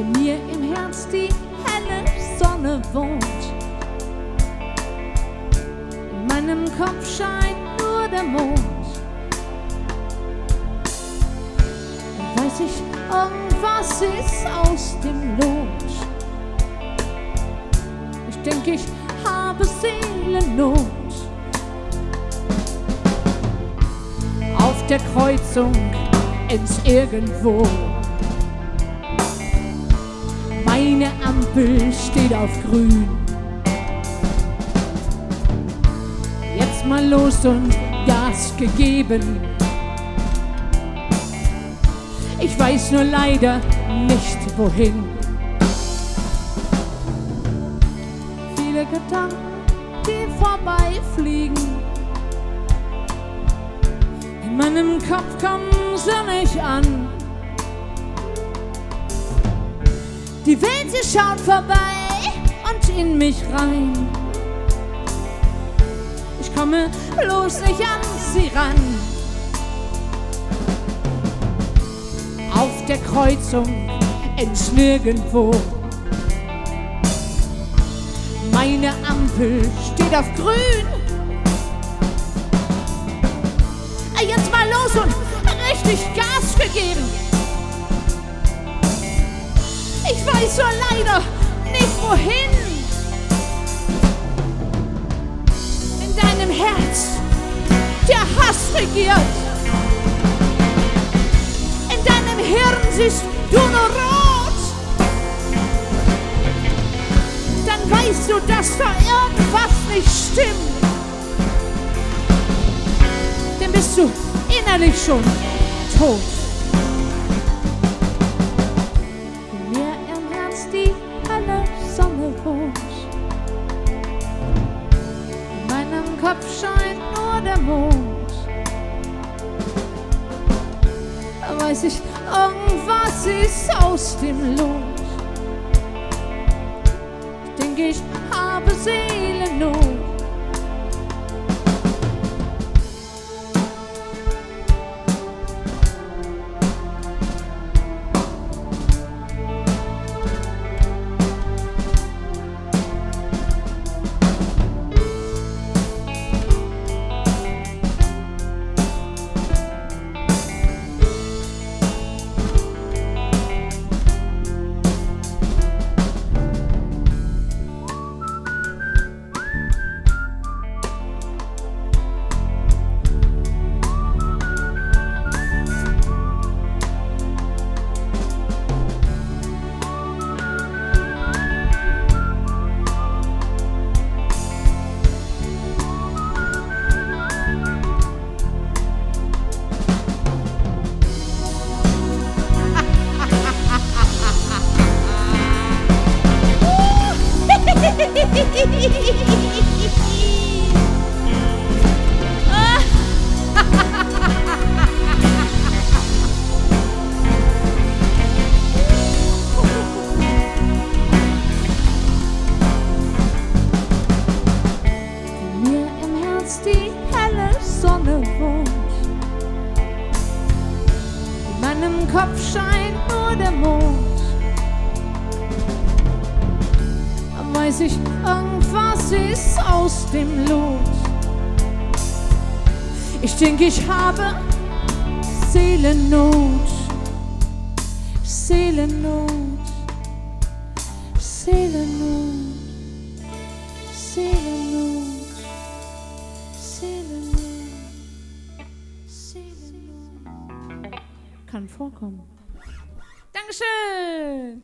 wenn mir im Herz die helle Sonne wohnt. In meinem Kopf scheint nur der Mond. Dann weiß ich, was ist aus dem Lot. Ich denke, ich habe Seelennot. Auf der Kreuzung ins Irgendwo. Ampel steht auf grün. Jetzt mal los und Gas gegeben. Ich weiß nur leider nicht wohin. Viele Gedanken, die vorbeifliegen. In meinem Kopf kommen sie nicht an. Die Welt, sie schaut vorbei und in mich rein. Ich komme bloß nicht an sie ran. Auf der Kreuzung ins Nirgendwo. Meine Ampel steht auf grün. Jetzt mal los und richtig Gas gegeben. Ich weiß nur leider nicht wohin. In deinem Herz der Hass regiert. In deinem Hirn siehst du nur rot. Dann weißt du, dass da irgendwas nicht stimmt. Dann bist du innerlich schon tot. Mond. Da weiß ich, irgendwas ist aus dem Lot. Ich denke, ich habe Seelennot. Meinem Kopf scheint nur der Mond. Weiß ich, irgendwas ist aus dem Lot. Ich denke, ich habe. Seelennot. Seelennot. Seelennot. Kann vorkommen. Dankeschön.